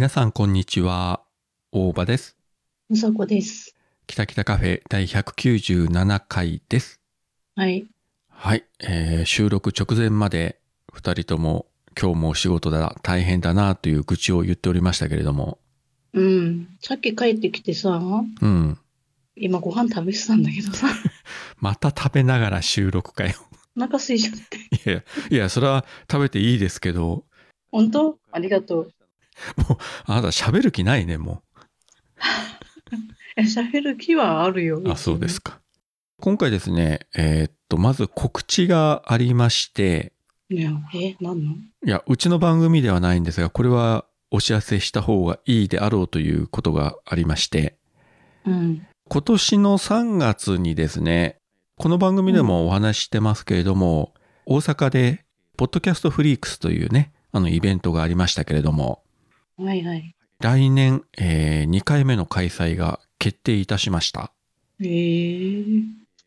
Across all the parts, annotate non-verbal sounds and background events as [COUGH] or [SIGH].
皆さんこんにちは。大場です。むさこです。北北カフェ第197回です。はい。はい、えー収録直前まで二人とも今日もお仕事だ、大変だなという愚痴を言っておりましたけれども、うん。さっき帰ってきてさ、うん。今ご飯食べてたんだけどさ、[LAUGHS] また食べながら収録かよ。お腹空いちゃって。いや、いや、それは食べていいですけど、本当？ありがとう。あなた喋る気ないね、も [LAUGHS] え、喋る気はあるよ。う。あ、そうですか。今回ですね、えーっと、まず告知がありまして、いや、え、なんの？いや、うちの番組ではないんですが、これはお知らせした方がいいであろうということがありまして、うん。今年の3月にですね、この番組でもお話ししてますけれども、大阪で、ポッドキャストフリークスというね、あのイベントがありましたけれども、はいはい。来年、え2回目の開催が決定いたしました。えー。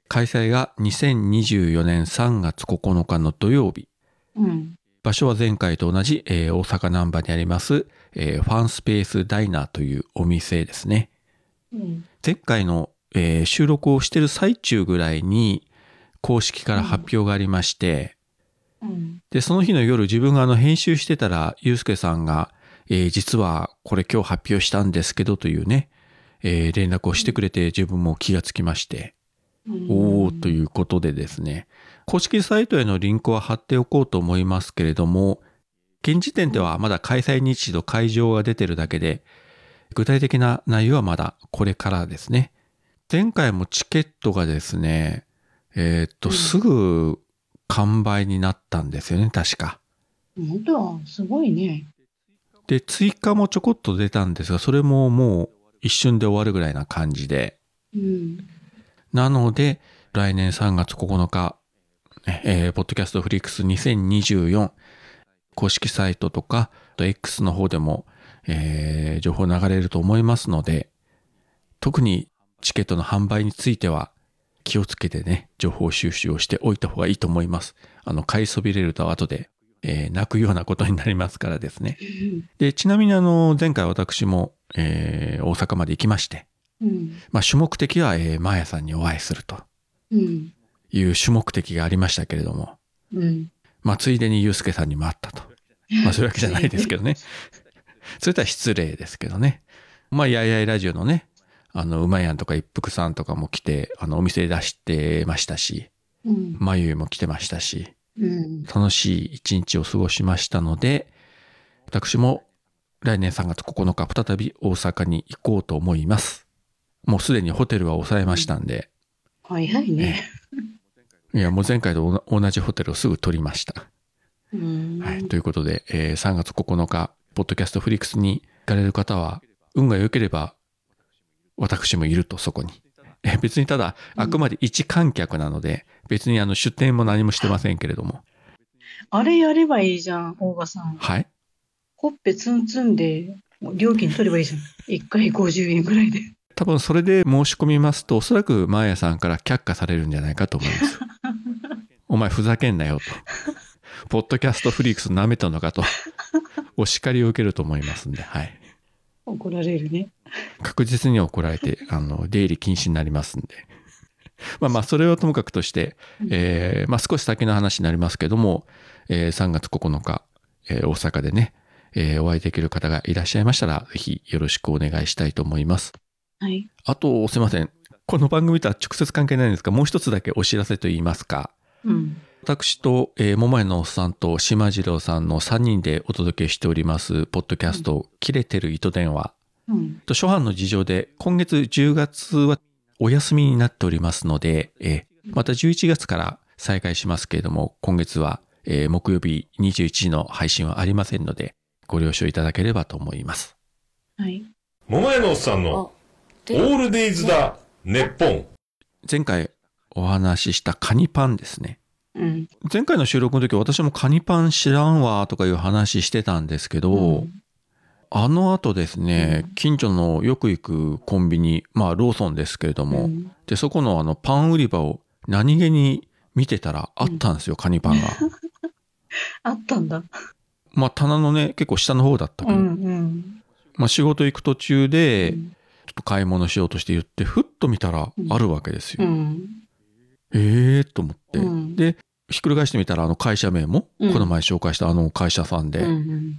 開催が2024年3月9日の土曜日。うん。場所は前回と同じ、えー大阪南波にあります、えーファンスペースダイナーというお店ですね。うん。前回の、えー収録をしてる最中ぐらいに公式から発表がありまして、うん。で、その日の夜自分があの編集してたら、ゆうすけさんが、えー実はこれ今日発表したんですけどというね、えー連絡をしてくれて自分も気がつきまして、うんおーということでですね、公式サイトへのリンクは貼っておこうと思いますけれども、現時点ではまだ開催日時と会場が出てるだけで、具体的な内容はまだこれからですね。前回もチケットがですね、えーっと、うんすぐ完売になったんですよね、確か。本当すごいね。で、追加もちょこっと出たんですが、それももう一瞬で終わるぐらいな感じで。うん。なので、来年3月9日、ねえーポッドキャストフリックス2024公式サイトとか、あと X の方でも、えー情報流れると思いますので、特にチケットの販売については気をつけてね、情報収集をしておいた方がいいと思います。あの、買いそびれると後で、えー泣くようなことになりますからですね。で、ちなみにあの、前回私も、えー大阪まで行きまして、うん。まあ、主目的は、えー、マーヤさんにお会いするとうん。いう主目的がありましたけれども、うん。まあ、ついでにユうスケさんにも会ったと。まあ、そういうわけじゃないですけどね。[LAUGHS] それとは失礼ですけどね。まあ、やいやいラジオのね、あの、うまやんとか一服さんとかも来て、あの、お店出してましたし、うん。まゆゆも来てましたし、うん。楽しい一日を過ごしましたので、私も来年3月9日再び大阪に行こうと思います。もうすでにホテルは抑えましたんで、早いね。いや、もう前回と同じホテルをすぐ取りました。うん。はい。ということで、えー3月9日、ポッドキャストフリックスに行かれる方は、運が良ければ、私もいると、そこに。えー別にただ、あくまで一観客なので、別にあの出店も何もしてませんけれども。あれやればいいじゃん、大場さん。はい。ほっぺツンツンで、料金取ればいいじゃん。一回50円ぐらいで。多分それで申し込みますと、おそらくマーヤさんから却下されるんじゃないかと思います。[LAUGHS] お前ふざけんなよと。ポッドキャストフリークス舐めたのかと。お叱りを受けると思いますんで、はい。怒られるね。確実に怒られて、[LAUGHS] あの、出入り禁止になりますんで。[LAUGHS] まあまあ、それはともかくとして、えーまあ少し先の話になりますけども、えー3月9日、えー大阪でね、えーお会いできる方がいらっしゃいましたら、ぜひよろしくお願いしたいと思います。はい。あと、すいません。この番組とは直接関係ないんですが、もう一つだけお知らせといいますか。うん。私と、えー、桃屋のおっさんと島次郎さんの3人でお届けしております、ポッドキャスト、切れてる糸電話。うん。と初版の事情で、今月10月はお休みになっておりますので、えーまた11月から再開しますけれども、今月は、えー木曜日21時の配信はありませんので、ご了承いただければと思います。はい。桃屋のおっさんのオールデイズだ、ネッポン。前回お話ししたカニパンですね。うん。前回の収録の時私もカニパン知らんわとかいう話してたんですけど、うんあの後ですねうん、近所のよく行くコンビニ、まあローソンですけれども、うんで、そこのあのパン売り場を何気に見てたらあったんですよ、カニパンが。[LAUGHS] あったんだ。まあ棚のね、結構下の方だったけうど、んうん。まあ仕事行く途中で、うんちょっと買い物しようとして言って、ふっと見たらあるわけですよ。うん。ええー、と思って。うんで、ひっくり返してみたら、あの会社名も、うんこの前紹介したあの会社さんで、うんうん。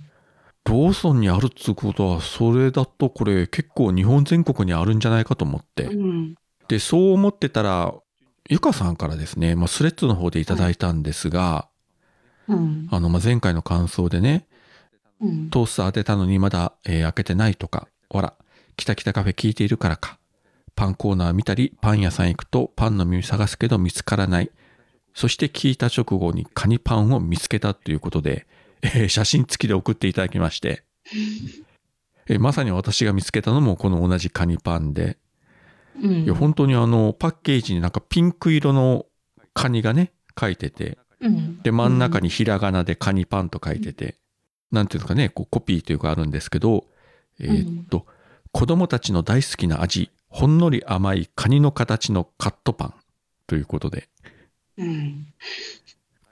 ローソンにあるっつうことは、それだとこれ結構日本全国にあるんじゃないかと思って。うん。で、そう思ってたら、ゆかさんからですね、まあ、スレッズの方でいただいたんですが、うん。あの、まあ、前回の感想でね、うん。トースター当てたのにまだ、えー開けてないとか、ほら、キタキタカフェ聞いているからか。パンコーナー見たり、パン屋さん行くとパンの耳探すけど見つからない。そして聞いた直後にカニパンを見つけたということで、えー写真付きで送っていただきまして、えーまさに私が見つけたのもこの同じカニパンで、うん。いや、本当にあの、パッケージになんかピンク色のカニがね、書いてて、うん。で、真ん中にひらがなでカニパンと書いてて、なんていうのかね、こうコピーというかあるんですけど、えーっと、子供たちの大好きな味、ほんのり甘いカニの形のカットパンということで、うん。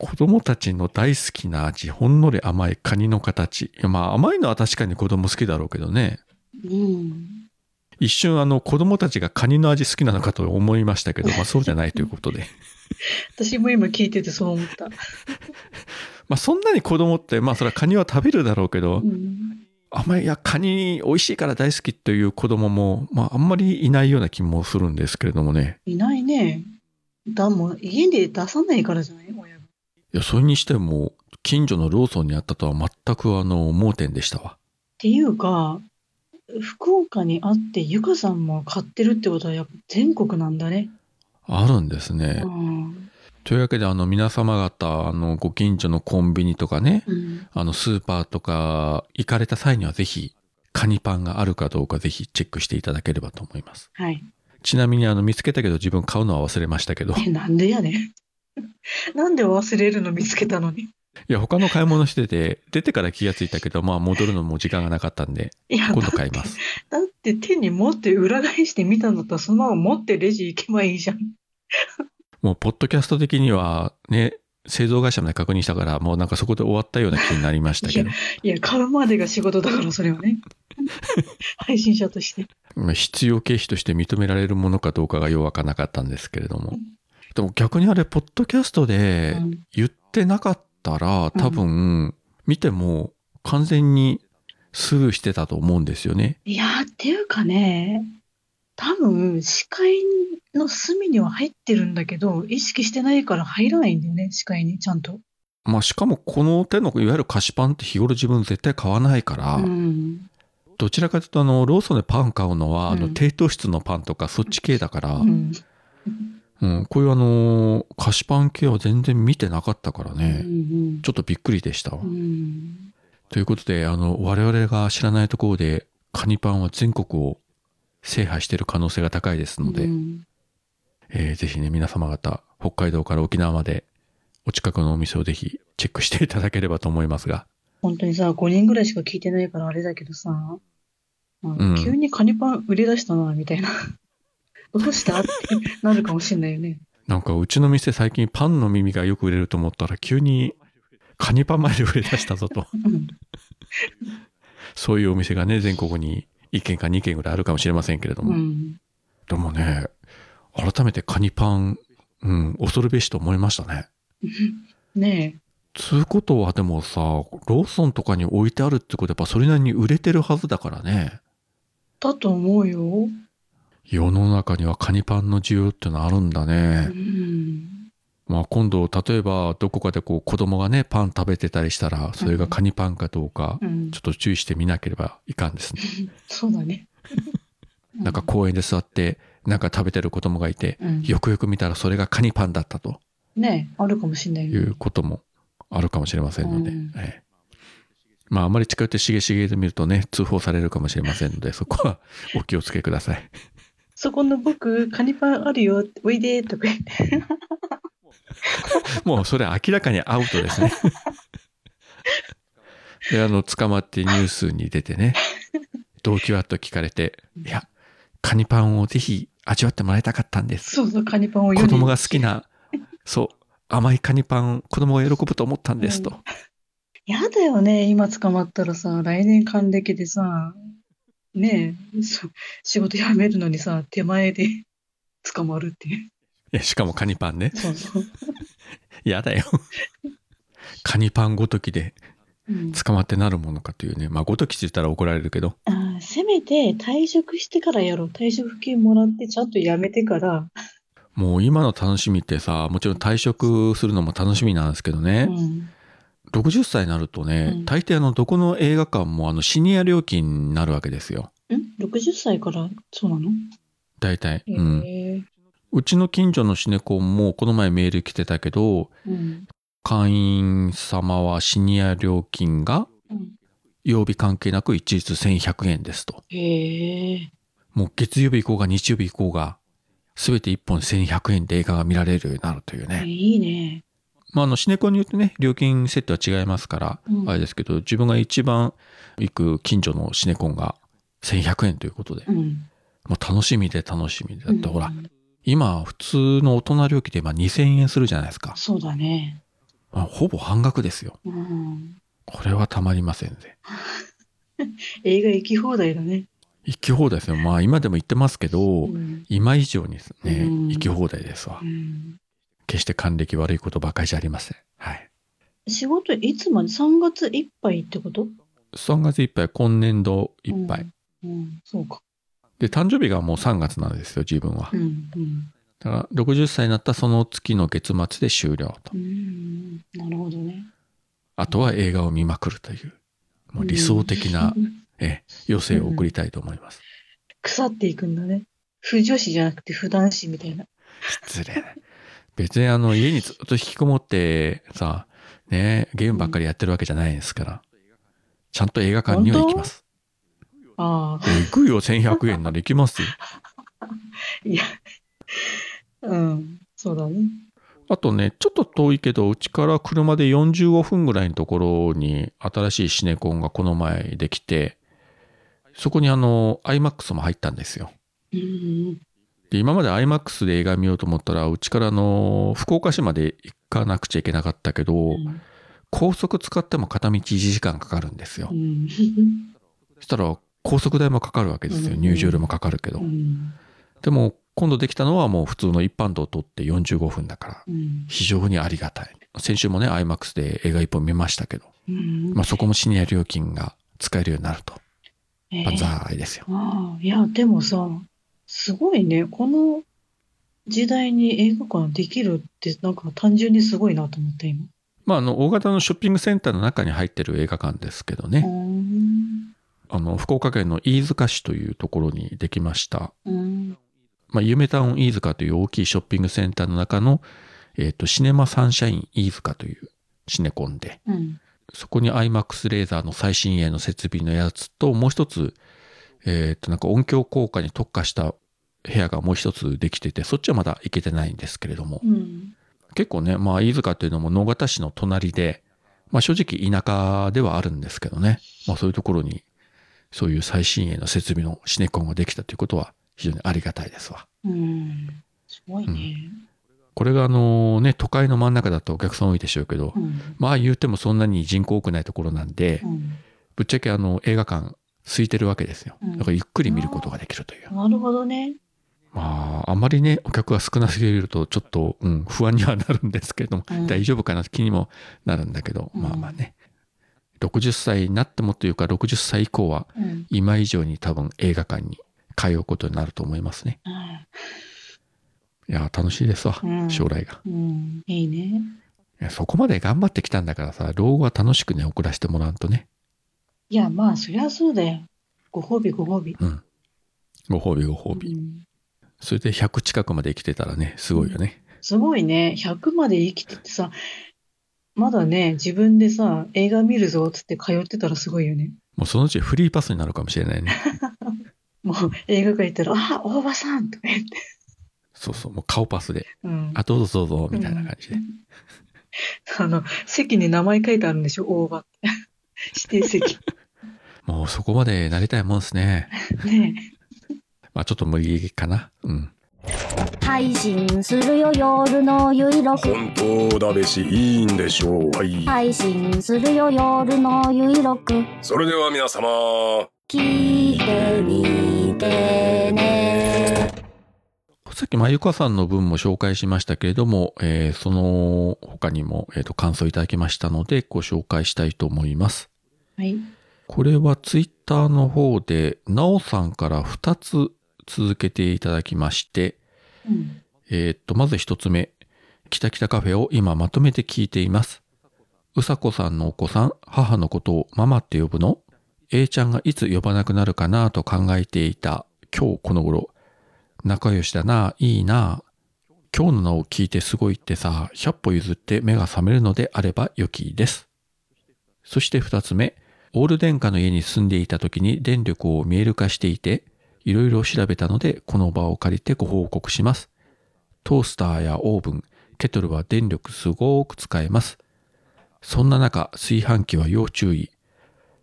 子供たちの大好きな味、ほんのり甘いカニの形。いや、まあ甘いのは確かに子供好きだろうけどね。うん。一瞬あの子供たちがカニの味好きなのかと思いましたけど、まあそうじゃないということで。[LAUGHS] 私も今聞いててそう思った。[LAUGHS] まあそんなに子供って、まあそれはカニは食べるだろうけど、うん。甘い、いや、カニ美味しいから大好きという子供も、まああんまりいないような気もするんですけれどもね。いないね。だ、もう家で出さないからじゃない？親が。いや、それにしても、近所のローソンにあったとは全くあの、盲点でしたわ。っていうか、福岡にあって、ゆかさんも買ってるってことはやっぱ全国なんだね。あるんですねう。ん。というわけで、あの、皆様方、あの、ご近所のコンビニとかね、うん。あの、スーパーとか行かれた際にはぜひ、カニパンがあるかどうかぜひチェックしていただければと思います。はい。ちなみにあの、見つけたけど自分買うのは忘れましたけど、なんでやねん。[LAUGHS] なんで忘れるの見つけたのに。や、他の買い物してて、出てから気がついたけど、まあ、戻るのも時間がなかったんで、いや、今度買います。だって手に持って裏返してみたんだったら、そのまま持ってレジ行けばいいじゃん。[LAUGHS] もう、ポッドキャスト的には、ね、製造会社まで確認したから、もうなんかそこで終わったような気になりましたけど、いや、買うまでが仕事だから、それはね。[LAUGHS] 配信者として。まあ必要経費として認められるものかどうかがようわからなかったんですけれども。でも逆にあれ、ポッドキャストでうん言ってなかったら、多分、見ても完全にスルーしてたと思うんですよね。いやー、っていうかね、多分、視界の隅には入ってるんだけど、意識してないから入らないんだよね、視界に、ちゃんと。まあしかもこの手のいわゆる菓子パンって日頃自分絶対買わないから、うん。どちらかというとあの、ローソンでパン買うのは、あの、うん低糖質のパンとかそっち系だから、ううん、ん。こういうあの、菓子パン系は全然見てなかったからうね、ん。ちょっとびっくりでしたわ。うん。ということで、あの、我々が知らないところで、カニパンは全国を制覇している可能性が高いですので、うんえーぜひね、皆様方、北海道から沖縄まで、お近くのお店をぜひチェックしていただければと思いますが、本当にさ、5人ぐらいしか聞いてないからあれだけどさ、うんうん急にカニパン売り出したな、みたいな。どうした？ってなるかもしれないよね。なんかうちの店最近パンの耳がよく売れると思ったら急にカニパンまで売れ出したぞと。うんそういうお店がね、全国に1軒か2軒ぐらいあるかもしれませんけれども。うん。でもね、改めてカニパン、うん、恐るべしと思いましたね。ねつうことはでもさ、ローソンとかに置いてあるってことはやっぱそれなりに売れてるはずだからね。え。だと思うよ。世の中にはカニパンの需要ってのあるんだうね。ん。まあ今度、例えばどこかでこう子供がね、パン食べてたりしたら、それがカニパンかどうか、うんちょっと注意してみなければいかんですね。[LAUGHS] そうだね。[LAUGHS] なんか公園で座って、なんか食べてる子供がいて、うんよくよく見たらそれがカニパンだったとねえ、あるかもしれないね。うこともあるかもしれませんので、うんええまああまり近寄ってしげしげで見るとね、通報されるかもしれませんので、そこはお気をつけください。そこの僕、カニパンあるよ、おいでとか言って。[LAUGHS] もうそれ明らかにアウトですね。[LAUGHS] で、あの、捕まってニュースに出てね、[LAUGHS] 動機はと聞かれて、いや、カニパンをぜひ味わってもらいたかったんです。そうそう、カニパンを子供が好きな、そう、甘いカニパン、子供が喜ぶと思ったんですと。やだよね、今捕まったらさ、来年還暦でさ、ねえ、そ仕事辞めるのにさ、手前で捕まるっていう。えしかもカニパンね。そうそう。[LAUGHS] やだよ。カニパンごときでうん、捕まってなるものかというね。まあ、ごときって言ったら怒られるけど。あーせめて退職してからやろう。退職金もらってちゃんと辞めてから。もう今の楽しみってさ、もちろん退職するのも楽しみなんですけどね。うん。60歳になるとね、うん大抵あの、どこの映画館もあの、シニア料金になるわけですよ。ん ?60 歳からそうなの？大体。うん。うちの近所のシネコンもこの前メール来てたけど、うん。会員様はシニア料金がうん曜日関係なく一律1100円ですと。へえ。もう月曜日以降が日曜日以降が、すべて1本1100円で映画が見られるようになるというね。いいね。まあ、あの、シネコンによってね、料金設定は違いますから、うんあれですけど、自分が一番行く近所のシネコンが1100円ということで、うん。もう楽しみで楽しみで。だってほら、うん今、普通の大人料金で今2000円するじゃないですか。そうだね。まあほぼ半額ですよ。うん。これはたまりませんぜ。[LAUGHS] 映画行き放題だね。行き放題ですよ。まあ今でも行ってますけど、うん。今以上にですね、うん行き放題ですわう。ん決して還暦悪いことばかりじゃありません。はい。仕事いつまで ?3 月いっぱいってこと？3月いっぱい、今年度いっぱい。うん。うん、そうか。で、誕生日がもう3月なんですよ、自分はう。ん。うん。だから、60歳になったその月の月末で終了とう。ん。なるほどね。あとは映画を見まくるという、もう理想的なう、んえ、余生を送りたいと思います。腐っていくんだね。不女子じゃなくて不男子みたいな。失礼な。別にあの、家にずっと引きこもってさ、ね、ゲームばっかりやってるわけじゃないですから、ちゃんと映画館には行きます。ああ。行くよ、1100円なら行きますよ。[LAUGHS] いや。うん。そうだね。あとね、ちょっと遠いけど、うちから車で45分ぐらいのところに新しいシネコンがこの前できて、そこにあの、IMAX も入ったんですよ。うん。で、今まで IMAX で映画見ようと思ったら、うちからあの、福岡市まで行かなくちゃいけなかったけど、高速使っても片道1時間かかるんですよう。ん。[LAUGHS] そしたら、高速代もかかるわけですよ。うん入場料もかかるけどう。ん。でも、今度できたのはもう普通の一般道を通って45分だから、うん。非常にありがたい。先週もね、IMAX で映画一本見ましたけど、うん。まあそこもシニア料金が使えるようになると、えー万歳ですよ。ああ、いや、でもさ、すごいね。この時代に映画館できるって、なんか単純にすごいなと思った、今。まああの、大型のショッピングセンターの中に入ってる映画館ですけどうね、ん。あの、福岡県の飯塚市というところにできました。うん。まあ、夢タウン飯塚という大きいショッピングセンターの中の、えっ、と、シネマサンシャイン飯塚というシネコンで、うん。そこに IMAX レーザーの最新鋭の設備のやつと、もう一つ、えっ、と、なんか音響効果に特化した部屋がもう一つできてて、そっちはまだ行けてないんですけれども、うん。結構ね、まあ、飯塚というのも野方市の隣で、まあ正直田舎ではあるんですけどね、まあそういうところに、そういう最新鋭の設備のシネコンができたということは非常にありがたいですわ。うん。すごいね。これがあのね、都会の真ん中だとお客さん多いでしょうけどう、ん。まあ言うてもそんなに人口多くないところなんでう、ん。ぶっちゃけあの映画館空いてるわけですよ。うんだからゆっくり見ることができるという。なるほどね。まあ、あんまりね、お客が少なすぎるとちょっと、うん、不安にはなるんですけども、うん大丈夫かな気にもなるんだけど、うんまあまあね。60歳になってもというか、60歳以降はうん。今以上に多分映画館に通うことになると思いますね。いや、楽しいですわ、うん将来が。うん。いいね。そこまで頑張ってきたんだからさ、老後は楽しくね、送らせてもらうとね。いや、まあ、そりゃそうだよ。ご褒美、ご褒美。うん。ご褒美ご褒美。うんそれで100近くまで生きてたらね、すごいよね。すごいね。100まで生きててさ、まだね、自分でさ、映画見るぞっつって通ってたらすごいよね。もうそのうちフリーパスになるかもしれないね。[LAUGHS] もう映画館行ったら、あ、大場さんとか言って。そうそう、もう顔パスで。うん。あ、どうぞどうぞ、みたいな感じで。あの、席に名前書いてあるんでしょ、大場って。指定席。[LAUGHS] もうそこまでなりたいもんですね。[LAUGHS] ねまあちょっと無理かな。うん。配信するよ夜のゆいろく本当だべしいいんでしょうはい、配信するよ夜のゆいろくそれでは皆様聞いてみてねさっきまゆかさんの分も紹介しましたけれども、えーその他にも、えーと感想いただきましたのでご紹介したいと思います。はい。これはツイッターの方で、なおさんから2つ続けていただきまして、うん。えーっと、まず1つ目。きたきたカフェを今まとめて聞いています。うさこさんのお子さん、母のことをママって呼ぶの ?A ちゃんがいつ呼ばなくなるかなと考えていた今日この頃。仲良しだな、いいな。今日の名を聞いてすごいってさ、100歩譲って目が覚めるのであれば良きです。そして2つ目。オール電化の家に住んでいた時に電力を見える化していて、いろいろ調べたので、この場を借りてご報告します。トースターやオーブン、ケトルは電力すごく使えます。そんな中、炊飯器は要注意。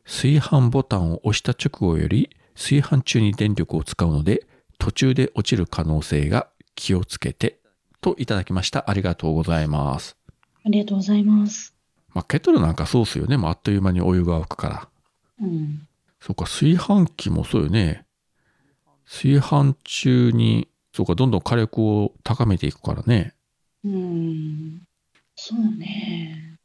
炊飯ボタンを押した直後より、炊飯中に電力を使うので、途中で落ちる可能性が気をつけて、といただきました。ありがとうございます。ありがとうございます。まあ、ケトルなんかそうっすよね。もうあっという間にお湯が沸くから。うん。そうか、炊飯器もそうよね。炊飯中に、そうか、どんどん火力を高めていくからね。うん。そうね。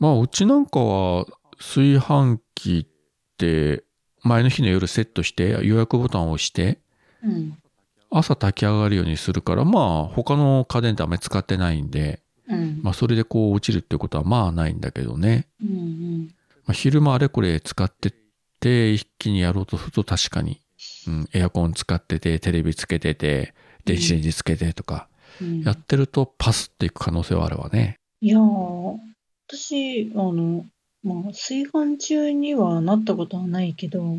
まあ、うちなんかは炊飯器って前の日の夜セットして予約ボタンを押してうん。朝炊き上がるようにするからまあ他の家電ってあんまり使ってないんでうん。まあそれでこう落ちるってことはまあないんだけどね。うんうん。まあ、昼間あれこれ使ってって一気にやろうとすると確かに、うん、エアコン使っててテレビつけてて電子レンジつけてとかうんやってるとパスっていく可能性はあるわね。いやー、私、あの、まあ、炊飯中にはなったことはないけど、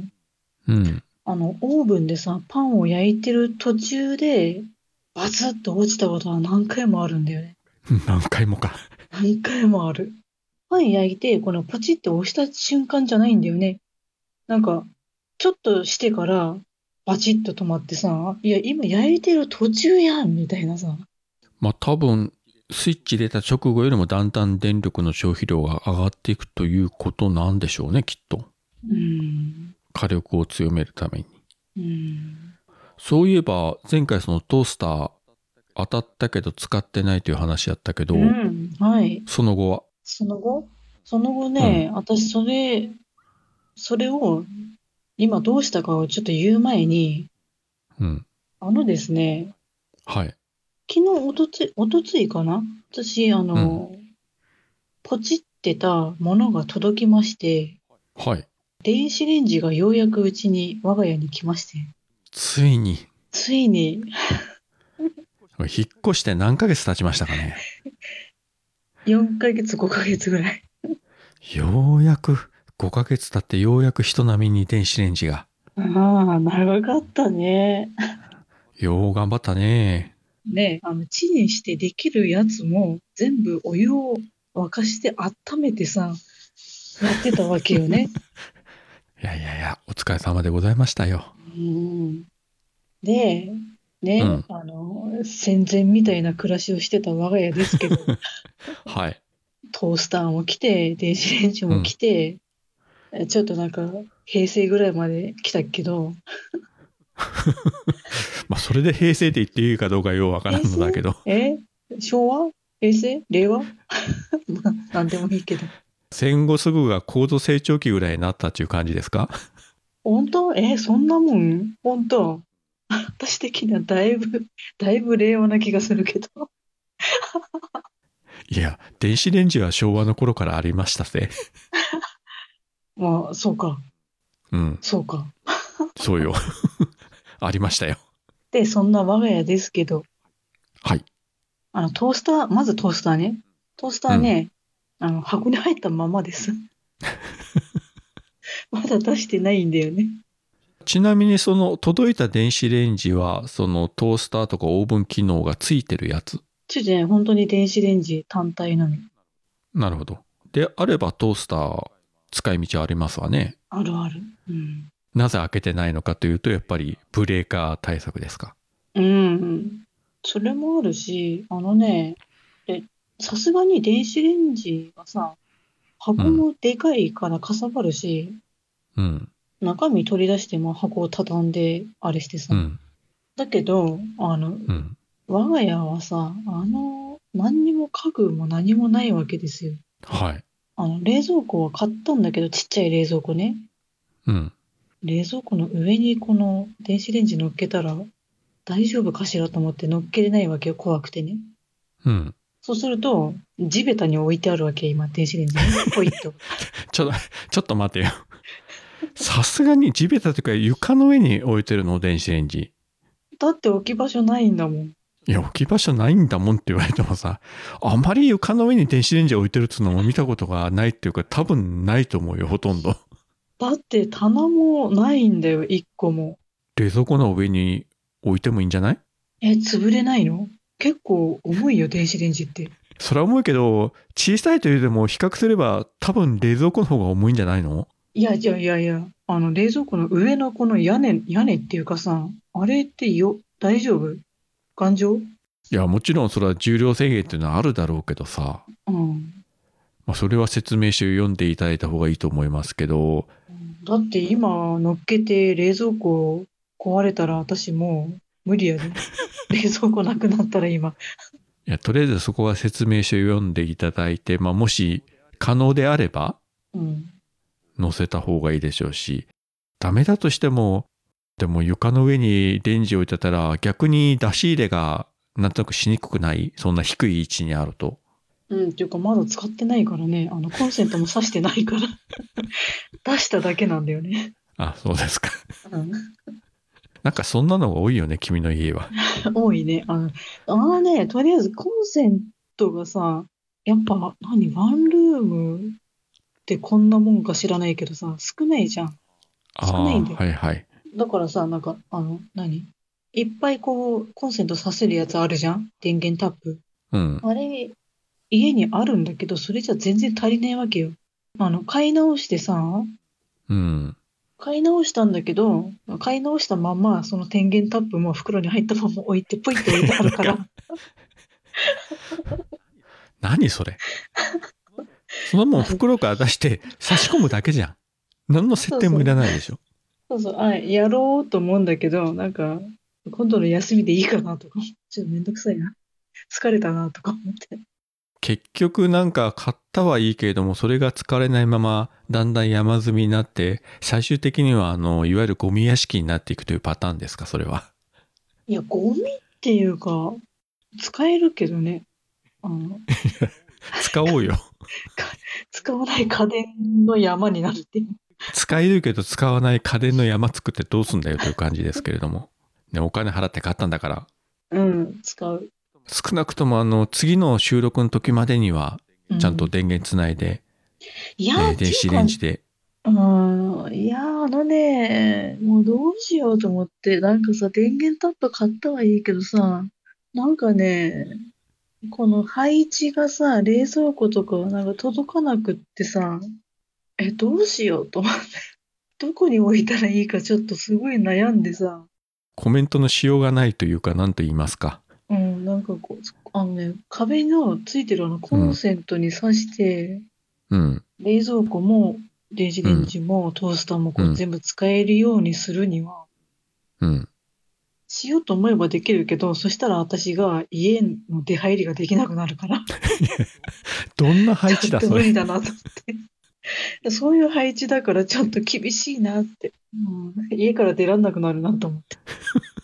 うん。あの、オーブンでさ、パンを焼いてる途中で、バツッと落ちたことは何回もあるんだよね。[LAUGHS] 何回もか。何回もある。パン焼いて、このポチって押した瞬間じゃないんだよね。なんか、ちょっとしてから、バチッと止まってさ、いや、今焼いてる途中やん、みたいなさ。まあ多分、スイッチ入れた直後よりもだんだん電力の消費量が上がっていくということなんでしょうね、きっと。うん。火力を強めるために。うん。そういえば、前回そのトースター当たったけど使ってないという話やったけど、うん。はい。その後は、その後？その後ね、私それ、それを今どうしたかをちょっと言う前に、うん。あのですね、はい。昨日、おとつい、おとついかな？私、あの、ポチってたものが届きまして、はい。電子レンジがようやくうちに、我が家に来まして、ついに、ついに、[LAUGHS] 引っ越して何ヶ月経ちましたかね？[LAUGHS] 4ヶ月、5ヶ月ぐらい。ようやく、5ヶ月経ってようやく人並みに電子レンジが。ああ、長かったね。よう頑張ったね。ね、あの、チンしてできるやつも全部お湯を沸かして温めてさ、やってたわけよね。[LAUGHS] いやいやいや、お疲れ様でございましたよ。うん。で、ね、うんあの、戦前みたいな暮らしをしてた我が家ですけど、[LAUGHS] はい。トースターも来て、電子レンジも来て、ちょっとなんか、平成ぐらいまで来たけど、[LAUGHS] まあ、それで平成って言っていいかどうかようわからんのだけど、え？昭和？平成？令和？まあ、なんでもいいけど。戦後すぐが高度成長期ぐらいになったっていう感じですか？本当？え、そんなもん？本当？私的にはだいぶ、だいぶ令和な気がするけど。いや、電子レンジは昭和の頃からありましたぜ。[LAUGHS] まあ、そうか、うん、そうか。そうよ。[LAUGHS] ありましたよ。で、そんな我が家ですけど、はい。あの、トースター、まずトースターね。トースターね、あの、箱に入ったままです。[LAUGHS] まだ出してないんだよね。ちなみにその届いた電子レンジはそのトースターとかオーブン機能がついてるやつ？ちょっとね、本当に電子レンジ単体なの。なるほど。であればトースター使い道ありますわね。あるある。うん。なぜ開けてないのかというとやっぱりブレーカー対策ですか。うん。それもあるし、あのね、え、さすがに電子レンジがさ、箱もでかいからかさばるし、うん。中身取り出して、まあ箱を畳んで、あれしてさ。うん。だけど、あの、うん。我が家はさ、あの、何にも家具も何もないわけですよ。はい。あの、冷蔵庫は買ったんだけど、ちっちゃい冷蔵庫ね。うん。冷蔵庫の上にこの電子レンジ乗っけたら大丈夫かしらと思って乗っけれないわけよ、怖くてね。うん。そうすると、地べたに置いてあるわけ、今、電子レンジね。ポイッと。[LAUGHS] ちょっと、ちょっと待てよ。さすがに地べたというか床の上に置いてるの電子レンジ。だって置き場所ないんだもん。いや、置き場所ないんだもんって言われてもさ、あまり床の上に電子レンジ置いてるっつうのも見たことがないっていうか、多分ないと思うよ、ほとんど。だって棚もないんだよ、一個も。冷蔵庫の上に置いてもいいんじゃない？え、潰れないの？結構重いよ、電子レンジって。それは思うけど、小さいというでも比較すれば多分冷蔵庫の方が重いんじゃないの？いやいやいやいや、あの、冷蔵庫の上のこの屋根、屋根っていうかさ、あれってよ、大丈夫？頑丈いや、もちろんそれは重量制限っていうのはあるだろうけどさ、うん。まあ、それは説明書を読んでいただいた方がいいと思いますけど、だって今乗っけて冷蔵庫壊れたら私もう無理やで。[LAUGHS] 冷蔵庫なくなったら今。いや、とりあえずそこは説明書を読んでいただいて、まあ、もし可能であればうん。載せた方がいいでしょうし、ダメだとしても、でも床の上にレンジ置いてたら逆に出し入れがなんとなくしにくくない？そんな低い位置にあると。うん、っていうかまだ使ってないからね。あの、コンセントも挿してないから。[LAUGHS] 出しただけなんだよね。あ、そうですか。うん。なんかそんなのが多いよね、君の家は。[LAUGHS] 多いね。あの、あのね、とりあえずコンセントがさ、やっぱ、何、ワンルームってこんなもんか知らないけどさ、少ないじゃん。あ少ないんだよはいはい。だからさ、なんか、あの、何？いっぱいこう、コンセント挿せるやつあるじゃん？電源タップ。うん。あれ、家にあるんだけど、それじゃ全然足りないわけよ。あの、買い直してさ、うん。買い直したんだけど、買い直したまま、その電源タップも袋に入ったまま置いて、ポイって置いてあるから、何それ？そのもん袋から出して差し込むだけじゃん。何の設定もいらないでしょ。そうそう、あ、やろうと思うんだけど、なんか、今度の休みでいいかなとか、[LAUGHS] ちょっとめんどくさいな。疲れたなとか思って。結局なんか買ったはいいけれども、それが使われないまま、だんだん山積みになって、最終的にはあの、いわゆるゴミ屋敷になっていくというパターンですか、それは。いや、ゴミっていうか、使えるけどね。あの、[LAUGHS] 使おうよ。[LAUGHS] 使わない家電の山になるっていう。使えるけど使わない家電の山作ってどうすんだよという感じですけれども。ね、お金払って買ったんだから。うん、使う。少なくともあの、次の収録の時までには、うちゃんと電源つないで、いや、えー電子レンジで。で。うん、いや、あのね、もうどうしようと思って、なんかさ、電源タップ買ったはいいけどさ、なんかね、この配置がさ、冷蔵庫とかなんか届かなくってさ、え、どうしようと思って、どこに置いたらいいかちょっとすごい悩んでさ、コメントのしようがないというか、何と言いますか。うん、なんかこう、あのね、壁のついてるあのコンセントに挿して、うん。冷蔵庫も電子レンジもトースターもこううん全部使えるようにするには、うん。しようと思えばできるけど、そしたら私が家の出入りができなくなるから、[LAUGHS] どんな配置ちょっと無だそれ。理だなと思って。そういう配置だからちょっと厳しいなって。うん、家から出らんなくなるなと思って。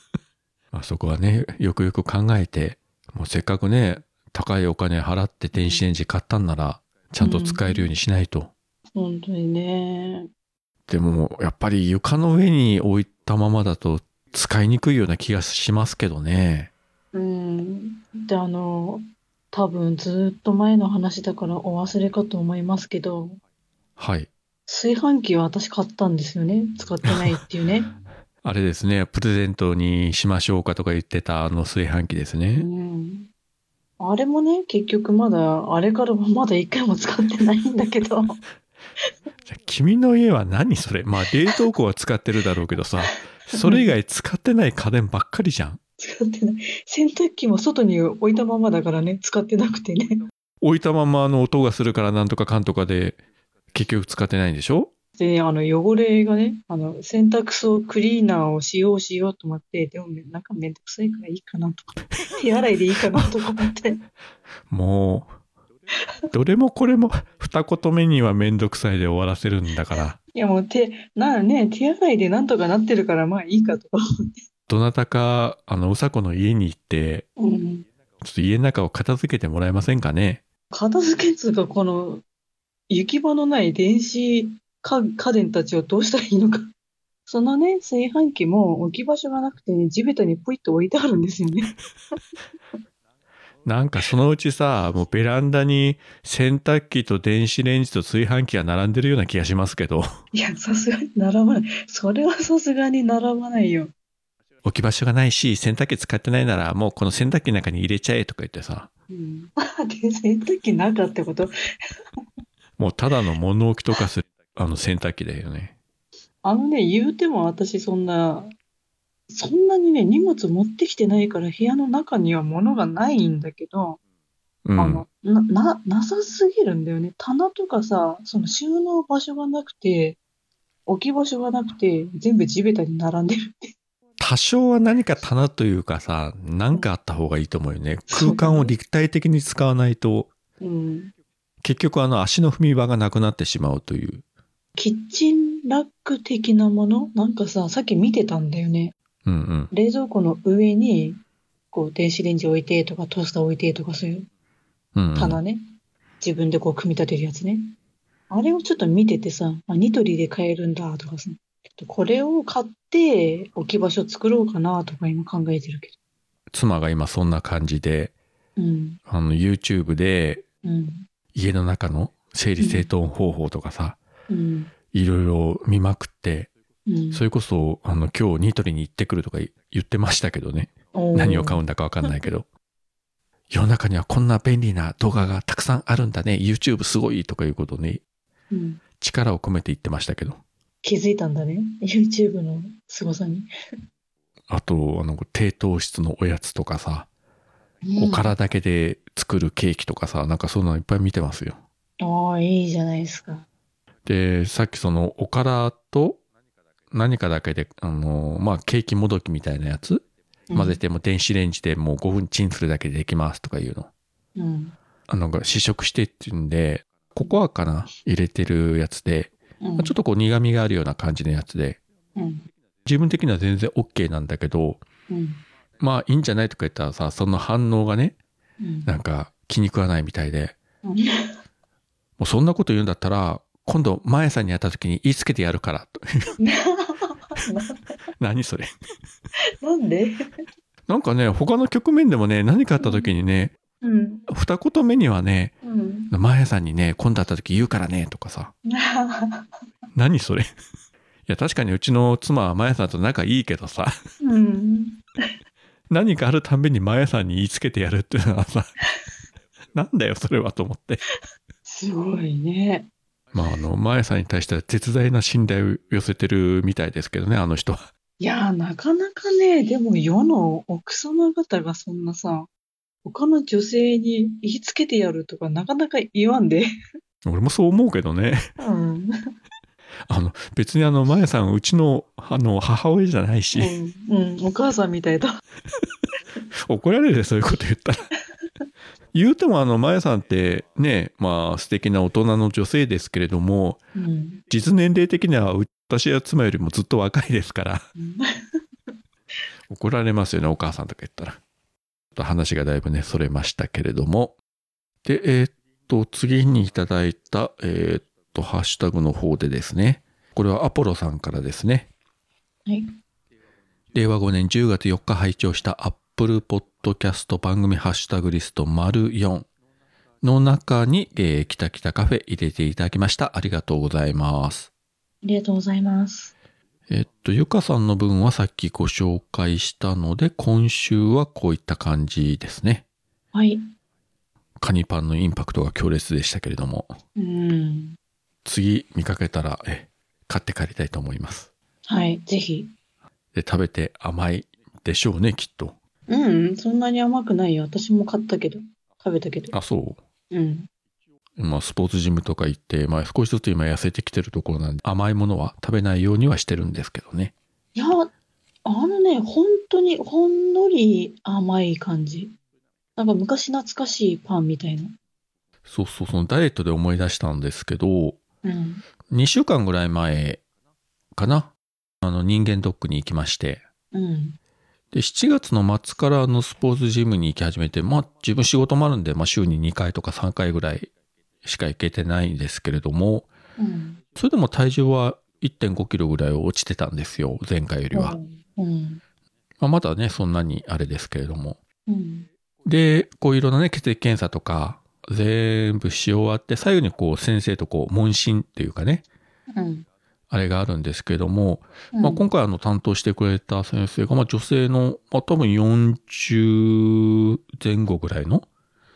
[LAUGHS] あそこはね、よくよく考えて、もうせっかくね、高いお金払って電子レンジ買ったんなら、ちゃんと使えるようにしないと。本当にね。でも、やっぱり床の上に置いたままだと使いにくいような気がしますけどね。うん。で、あの、多分ずっと前の話だからお忘れかと思いますけど、はい。炊飯器は私買ったんですよね。使ってないっていうね。[LAUGHS] あれですね、プレゼントにしましょうかとか言ってたあの炊飯器ですうね。ん。あれもね、結局まだ、あれからもまだ一回も使ってないんだけど、[LAUGHS] じゃあ君の家は何それ？まあ冷凍庫は使ってるだろうけどさ、[LAUGHS] それ以外使ってない家電ばっかりじゃん。使ってない。洗濯機も外に置いたままだからね、使ってなくてね。置いたままあの音がするからなんとかかんとかで結局使ってないんでしょ？でね、あの、汚れがね、あの、洗濯槽クリーナーを使用しようと思って、でもめ、なんかめんどくさいからいいかなとか、[LAUGHS] 手洗いでいいかなとか思って。もう、どれもこれも二言目にはめんどくさいで終わらせるんだから、いやもう手、なあね、手洗いでなんとかなってるからまあいいかとか思って。どなたか、あの、うさこの家に行って、うん。ちょっと家の中を片付けてもらえませんかね？片付けっつうか、この、行き場のない電子家家電たちをどうしたらいいのか。そのね、炊飯器も置き場所がなくて、地べたにポイッと置いてあるんですよね。[LAUGHS] なんかそのうちさ、もうベランダに洗濯機と電子レンジと炊飯器が並んでるような気がしますけど、[LAUGHS] いや、さすがに並ばない。それはさすがに並ばないよ。置き場所がないし、洗濯機使ってないならもうこの洗濯機の中に入れちゃえとか言ってさ、うん。あ、で、洗濯機なかってこと？もうただの物置とかする、あの洗濯機だよね。あのね、言うても私そんな、そんなにね、荷物持ってきてないから部屋の中には物がないんだけど、うん。あの、な、な、なさすぎるんだよね。棚とかさ、その収納場所がなくて、置き場所がなくて、全部地べたに並んでるって。多少は何か棚というかさ、何かあった方がいいと思うよね。空間を立体的に使わないと、うん。結局あの足の踏み場がなくなってしまうという。キッチンラック的なもの？なんかさ、さっき見てたんだよね。うんうん。冷蔵庫の上に、こう、電子レンジ置いてとか、トースター置いてとか、そういううん、うん。棚ね。自分でこう、組み立てるやつね。あれをちょっと見ててさ、あ、ニトリで買えるんだとかさ、これを買って置き場所作ろうかなとか今考えてるけ妻が今そんな感じで、ど。うん。あの YouTube でうん。家の中の整理整頓方法とかさ、うん。いろいろ見まくって、うん。それこそあの今日ニトリに行ってくるとか言ってましたけどね。何を買うんだかわかんないけど。[LAUGHS] 世の中にはこんな便利な動画がたくさんあるんだね。YouTube すごいとかいうことにうん。力を込めて言ってましたけど。気づいたんだね。YouTube の凄さに。あと、あの、低糖質のおやつとかさ、うんおからだけで作るケーキとかさ、なんかそんなのいっぱい見てますよ。ああ、いいじゃないですか。で、さっきそのおからと何かだけで、あの、まあ、ケーキもどきみたいなやつ？混ぜても電子レンジでもう5分チンするだけでできますとかいうの。うん。あの、試食してっていうんで、ココアかな？入れてるやつで、うん。まあちょっとこう苦味があるような感じのやつで、うん。自分的には全然 OK なんだけど、うん。まあいいんじゃないとか言ったらさ、その反応がね、うん。なんか気に食わないみたいで、うんもうそんなこと言うんだったら、今度、前さんに会った時に言いつけてやるから、と。[LAUGHS] 何それ。なんで？なんかね、他の局面でもね、何かあった時にね、うん。二言目にはね、うん。前さんにね、今度会った時言うからね、とかさ。[LAUGHS] 何それ。いや、確かにうちの妻は前さんと仲いいけどさ、うん。何かあるたんびに前さんに言いつけてやるっていうのはさ、[LAUGHS] なんだよ、それはと思って。すごいね。まあ、あの、前さんに対しては絶大な信頼を寄せてるみたいですけどね、あの人は。いやー、なかなかね、でも世の奥様方がそんなさ、他の女性に言いつけてやるとかなかなか言わんで。俺もそう思うけどね。うん。あの、別にあの、前さん、うちの、あの、母親じゃないし、うん。うん。お母さんみたいだ。[LAUGHS] 怒られるで、そういうこと言ったら。[LAUGHS] 言うてもあの、前さんってね、まあ、素敵な大人の女性ですけれども、うん。実年齢的には私や妻よりもずっと若いですから、う [LAUGHS] ん怒られますよね、お母さんとか言ったら。と話がだいぶね、それましたけれども。で、えーっと、次にいただいた、えーっと、ハッシュタグの方でですね、これはアポロさんからですね。はい。令和5年10月4日拝聴した Apple Podcast 番組ハッシュタグリスト丸4の中に、えー、きたきたカフェ入れていただきました。ありがとうございます。ありがとうございます。えっと、ゆかさんの分はさっきご紹介したので、今週はこういった感じですね。はい。カニパンのインパクトが強烈でしたけれども、うん。次見かけたら、え、買って帰りたいと思います。はい。ぜひ。で、食べて甘いでしょうね、きっと。うん。そんなに甘くないよ。私も買ったけど。食べたけど。あ、そう。うん。まあ、スポーツジムとか行って、まあ、少しずつ今痩せてきてるところなんで、甘いものは食べないようにはしてるんですけどね。いや、あのね、本当にほんのり甘い感じ。なんか昔懐かしいパンみたいな。そうそう、そのダイエットで思い出したんですけど、うん。2週間ぐらい前かな。あの、人間ドックに行きまして。うん。で、7月の末からあのスポーツジムに行き始めて、まあ自分仕事もあるんで、まあ週に2回とか3回ぐらいしか行けてないんですけれども、うん。それでも体重は1.5キロぐらい落ちてたんですよ、前回よりは。うん。まあ、まだね、そんなにあれですけれども。うん。で、こういろんなね、血液検査とか、全部し終わって、最後にこう先生とこう問診っていうかね、うん。あれがあるんですけれども、うんまあ、今回あの担当してくれた先生が、まあ、女性の、まあ、多分40前後ぐらいの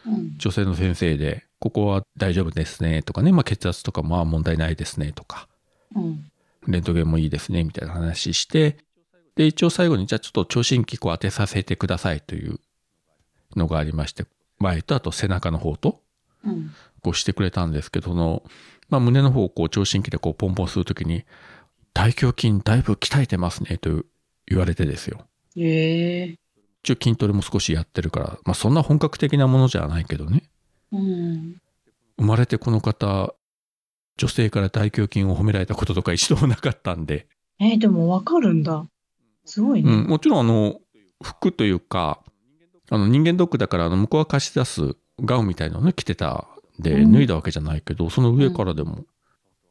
うん。女性の先生で、ここは大丈夫ですねとかね、まあ、血圧とかまあ問題ないですねとか、うん。レントゲンもいいですねみたいな話して、で、一応最後にじゃあちょっと聴診器こう当てさせてくださいというのがありまして、前とあと背中の方と、うん。こうしてくれたんですけど、その、まあ、胸の方をこう聴診器でこうポンポンするときに、大胸筋だいぶ鍛えてますねと言われてですよ。ええ一応筋トレも少しやってるから、まあ、そんな本格的なものじゃないけどね。うん。生まれてこの方、女性から大胸筋を褒められたこととか一度もなかったんで、えーでもわかるんだ。すごいね。うん、もちろんあの、服というか、あの人間ドックだからあの向こうが貸し出すガウンみたいなのね着てたんで、うん脱いだわけじゃないけど、その上からでも、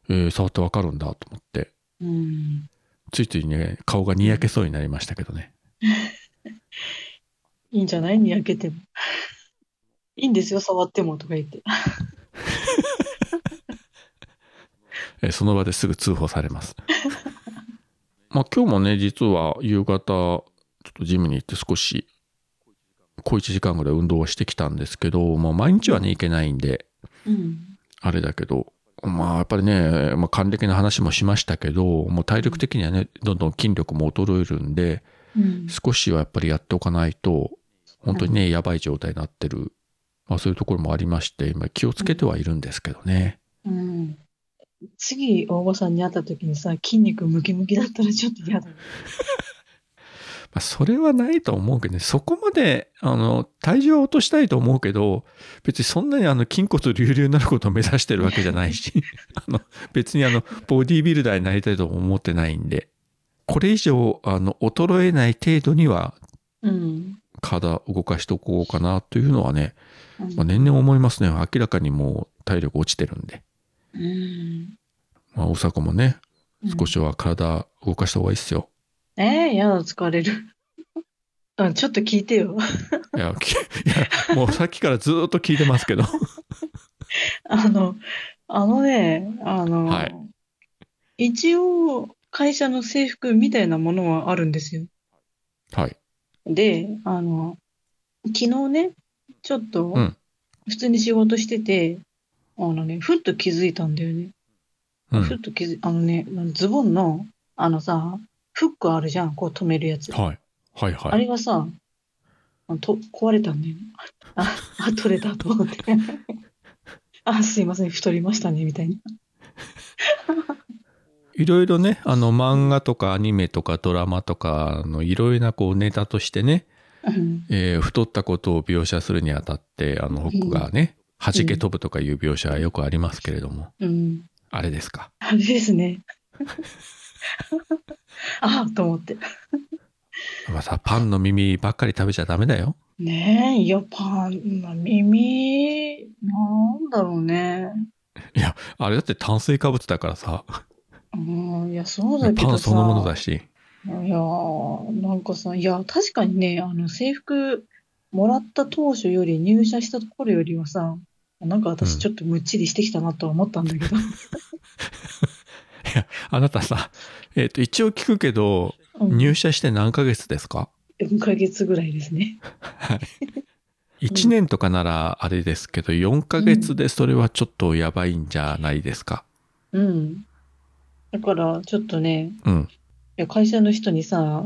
えー触ってわかるんだと思って、うん。ついついね、顔がにやけそうになりましたけどね。[LAUGHS] いいんじゃない？にやけても。いいんですよ、触ってもとか言って。[LAUGHS] えーその場ですぐ通報されます。[LAUGHS] まあ今日もね、実は夕方、ちょっとジムに行って少し、小1時間ぐらい運動はしてきたんですけど、まあ毎日はね、行けないんで、うん。あれだけど、まあやっぱりね、まあ還暦の話もしましたけど、もう体力的にはね、どんどん筋力も衰えるんで、うん。少しはやっぱりやっておかないと、本当にね、やばい状態になってる、まあそういうところもありまして、今気をつけてはいるんですけどね。うん。次、大場さんに会った時にさ、筋肉ムキムキだったらちょっと嫌だね。まあ、それはないと思うけどね、そこまで、あの、体重は落としたいと思うけど、別にそんなにあの、筋骨隆々になることを目指してるわけじゃないし、[LAUGHS] あの、別にあの、ボディービルダーになりたいとも思ってないんで、これ以上、あの、衰えない程度には、うん。体動かしておこうかなというのはね、うんまあ、年々思いますね。明らかにもう体力落ちてるんで。うん。まあ、大阪もね、うん少しは体動かした方がいいっすよ。ええやだ、疲れる。[LAUGHS] あちょっと聞いてよ。いや、き [LAUGHS] いやもうさっきからずーっと聞いてますけど。[LAUGHS] あの、あのね、あの、はい一応、会社の制服みたいなものはあるんですよ。はい。で、あの、昨日ね、ちょっとうん、普通に仕事してて、あのね、ふっと気づいたんだよね。うん。ふっと気づい、あのね、ズボンの、あのさ、フックあるじゃん、こう止めるやつ。はい。はいあはい。れがさ、あと壊れたんだよね。あ、[LAUGHS] あ、取れたと思って。[LAUGHS] あ、すいません、太りましたね、みたいな。[LAUGHS] いろいろね、あの漫画とかアニメとかドラマとかのいろいろなこうネタとしてね、うんえー太ったことを描写するにあたって、あのホックがね、弾け飛ぶとかいう描写はよくありますけれども、うん。あれですか？あれですね。あと思って。まあさ、パンの耳ばっかり食べちゃダメだよ。ねえ、いや、パン、まあ、耳、なんだろうね。あれだって炭水化物だからさ、うん、いや、そうだけどさ。パンそのものだし。いやー、なんかさ、いや、確かにね、あの、制服もらった当初より入社したところよりはさ、なんかうん私ちょっとむっちりしてきたなとは思ったんだけど。[LAUGHS] あなたさ、えっ、と、一応聞くけど、うん、入社して何ヶ月ですか？4ヶ月ぐらいですね。はい。1年とかならあれですけど、4ヶ月でそれはちょっとやばいんじゃないですか？うん。だから、ちょっとね、うん。いや会社の人にさ、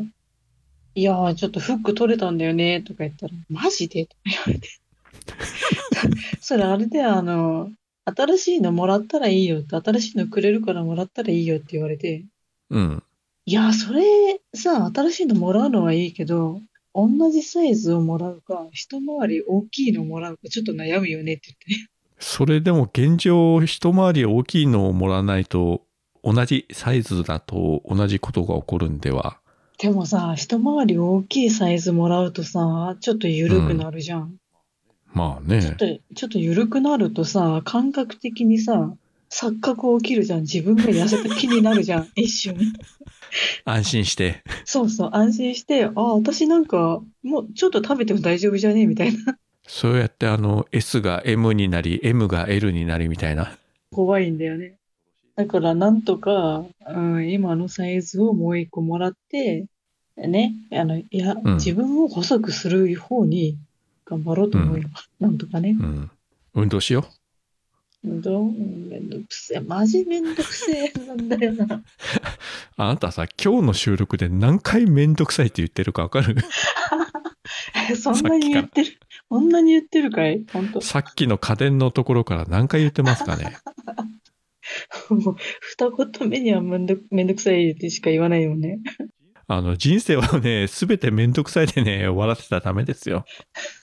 いやー、ちょっとフック取れたんだよね、とか言ったら、マジで？とか言われて。[LAUGHS] それあれで、あの、新しいのもらったらいいよって、新しいのくれるからもらったらいいよって言われて、うん。いや、それさ、新しいのもらうのはいいけど、同じサイズをもらうか、一回り大きいのもらうか、ちょっと悩むよねって言って。それでも現状一回り大きいのをもらわないと同じサイズだと同じことが起こるんでは？でもさ、一回り大きいサイズもらうとさ、ちょっと緩くなるじゃん。まあねちょっと、ちょっと緩くなるとさ、感覚的にさ、錯覚起きるじゃん。自分が痩せた気になるじゃん。[LAUGHS] 一瞬。安心してそうそう、安心して、あ、私なんか、もうちょっと食べても大丈夫じゃね？みたいな。そうやってあの S が M になり M が L になりみたいな怖いんだよね。だから、なんとか、うん、今のサイズをもう一個もらって、ね、あの、いや、うん自分を細くする方に頑張ろうと思うよ。なんとかね。うん運動しよどうめんどくせえ。マジめんどくせえなんだよな。うあなたさ今日の収録で何回めんどくさいって言ってるかわかる？えそんなに言ってる？そんなに言ってるかい？本当さっきの家電のところから何回言ってますかね？[LAUGHS] もう、二言目にはめんどめんどくさいってしか言わないよね。あの人生はね全てめんどくさいでね終わらせたらダメですよ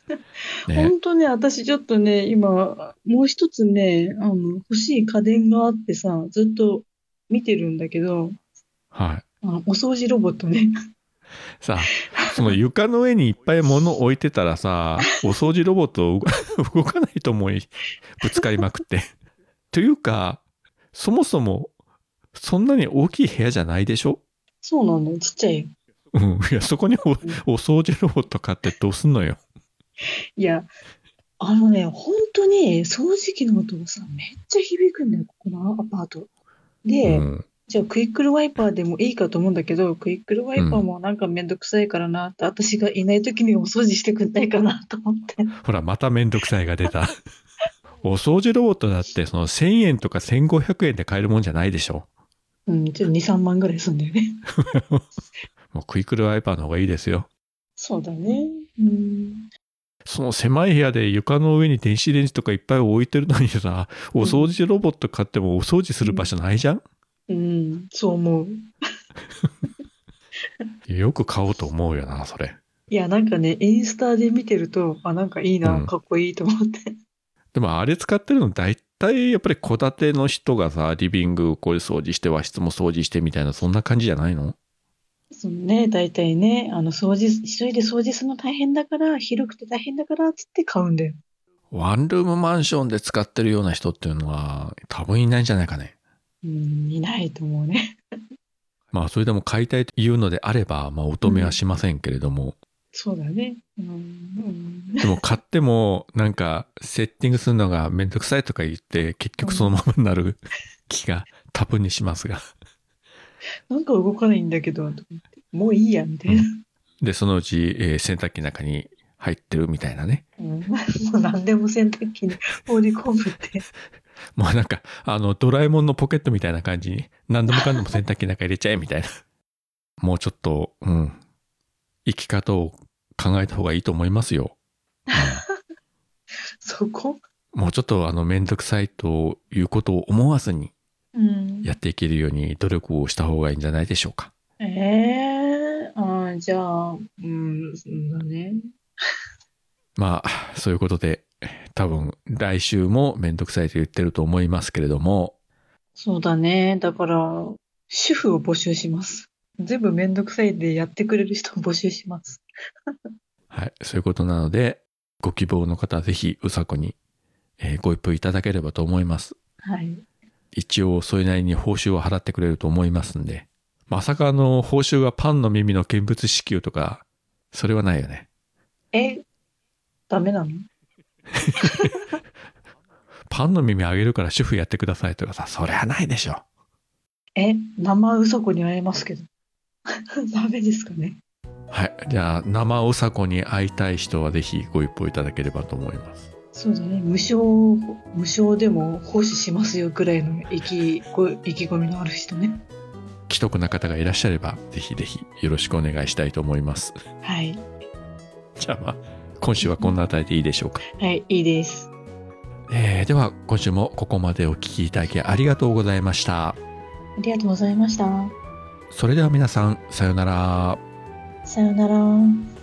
[LAUGHS] ね本当ね、私ちょっとね、今、もう一つね、あの、欲しい家電があってさ、ずっと見てるんだけど、はいあお掃除ロボットね。さあ、その床の上にいっぱい物置いてたらさ、[LAUGHS] お掃除ロボット動 [LAUGHS] 動かないと思い、ぶつかりまくって。というか、そもそも、そんなに大きい部屋じゃないでしょ？そうなんだよ、ちっちゃいよ。うん。いや、そこにおお掃除ロボット買ってどうすんのよ。いや、あのね、本当に掃除機の音がさ、めっちゃ響くんだよ、ここのアパート。うで、ん。じゃあクイックルワイパーでもいいかと思うんだけど、クイックルワイパーもなんかめんどくさいからなって、私がいない時にお掃除してくんないかなと思って。ほら、まためんどくさいが出た。[LAUGHS] お掃除ロボットだって、その1000円とか1500円で買えるもんじゃないでしょ。うん、ちょっと2、3万ぐらいすんだよね。[LAUGHS] もうクイックルワイパーの方がいいですよ。そうだね。うん。その狭い部屋で床の上に電子レンジとかいっぱい置いてるのにさ、お掃除ロボット買ってもお掃除する場所ないじゃん、うん、そう思う。[LAUGHS] よく買おうと思うよな、それ。いや、なんかね、インスタで見てると、あ、なんかいいな、うんかっこいいと思って。でもあれ使ってるの大体やっぱり戸建ての人がさ、リビングこういう掃除して和室も掃除してみたいな、そんな感じじゃないの？そのね、大体ね、あの、掃除、一人で掃除するの大変だから、広くて大変だから、つって買うんだよ。ワンルームマンションで使ってるような人っていうのは多分いないんじゃないかね。うん、いないと思うね。[LAUGHS] まあそれでも買いたいというのであれば、まあお止めはしませんけれども、そうだね。うん、うん。でも買ってもなんかセッティングするのがめんどくさいとか言って結局そのままになる気が多分にしますが。なんか動かないんだけど、もういいや、みたいな。で、そのうち、えー洗濯機の中に入ってるみたいなね。うん、もう何でも洗濯機に放り込むって。[LAUGHS] もうなんか、あの、ドラえもんのポケットみたいな感じに何でもかんでも洗濯機の中入れちゃえみたいな。もうちょっと、うん。生き方を考えた方がいいと思いますよ。[LAUGHS] そこ？もうちょっとあの、めんどくさいということを思わずにうん。やっていけるように努力をした方がいいんじゃないでしょうか。ええあーじゃあ、うん、そうだね。[LAUGHS] まあ、そういうことで、多分来週もめんどくさいと言ってると思いますけれども、そうだね。だから、主婦を募集します。全部めんどくさいでやってくれる人を募集します。はい、そういうことなので、ご希望の方はぜひうさこに、えーご一報いただければと思います。はい。一応それなりに報酬を払ってくれると思いますんで。まさかあの報酬がパンの耳の見物支給とか、それはないよね。え、ダメなの？[LAUGHS] パンの耳あげるから主婦やってくださいとかさ、それはないでしょ。え、生うさこに会えますけど。[LAUGHS] ダメですかね？はい。じゃあ、生うさこに会いたい人はぜひご一報いただければと思います。そうだね。無償、無償でも奉仕しますよぐらいの意気ご意気込みのある人ね。既得な方がいらっしゃれば、ぜひぜひよろしくお願いしたいと思います。はい。じゃあまあ、今週はこんなあたりでいいでしょうか？はい、いいです。えーでは今週もここまでお聞きいただきありがとうございました。ありがとうございました。それでは皆さん、さようなら。さよなら。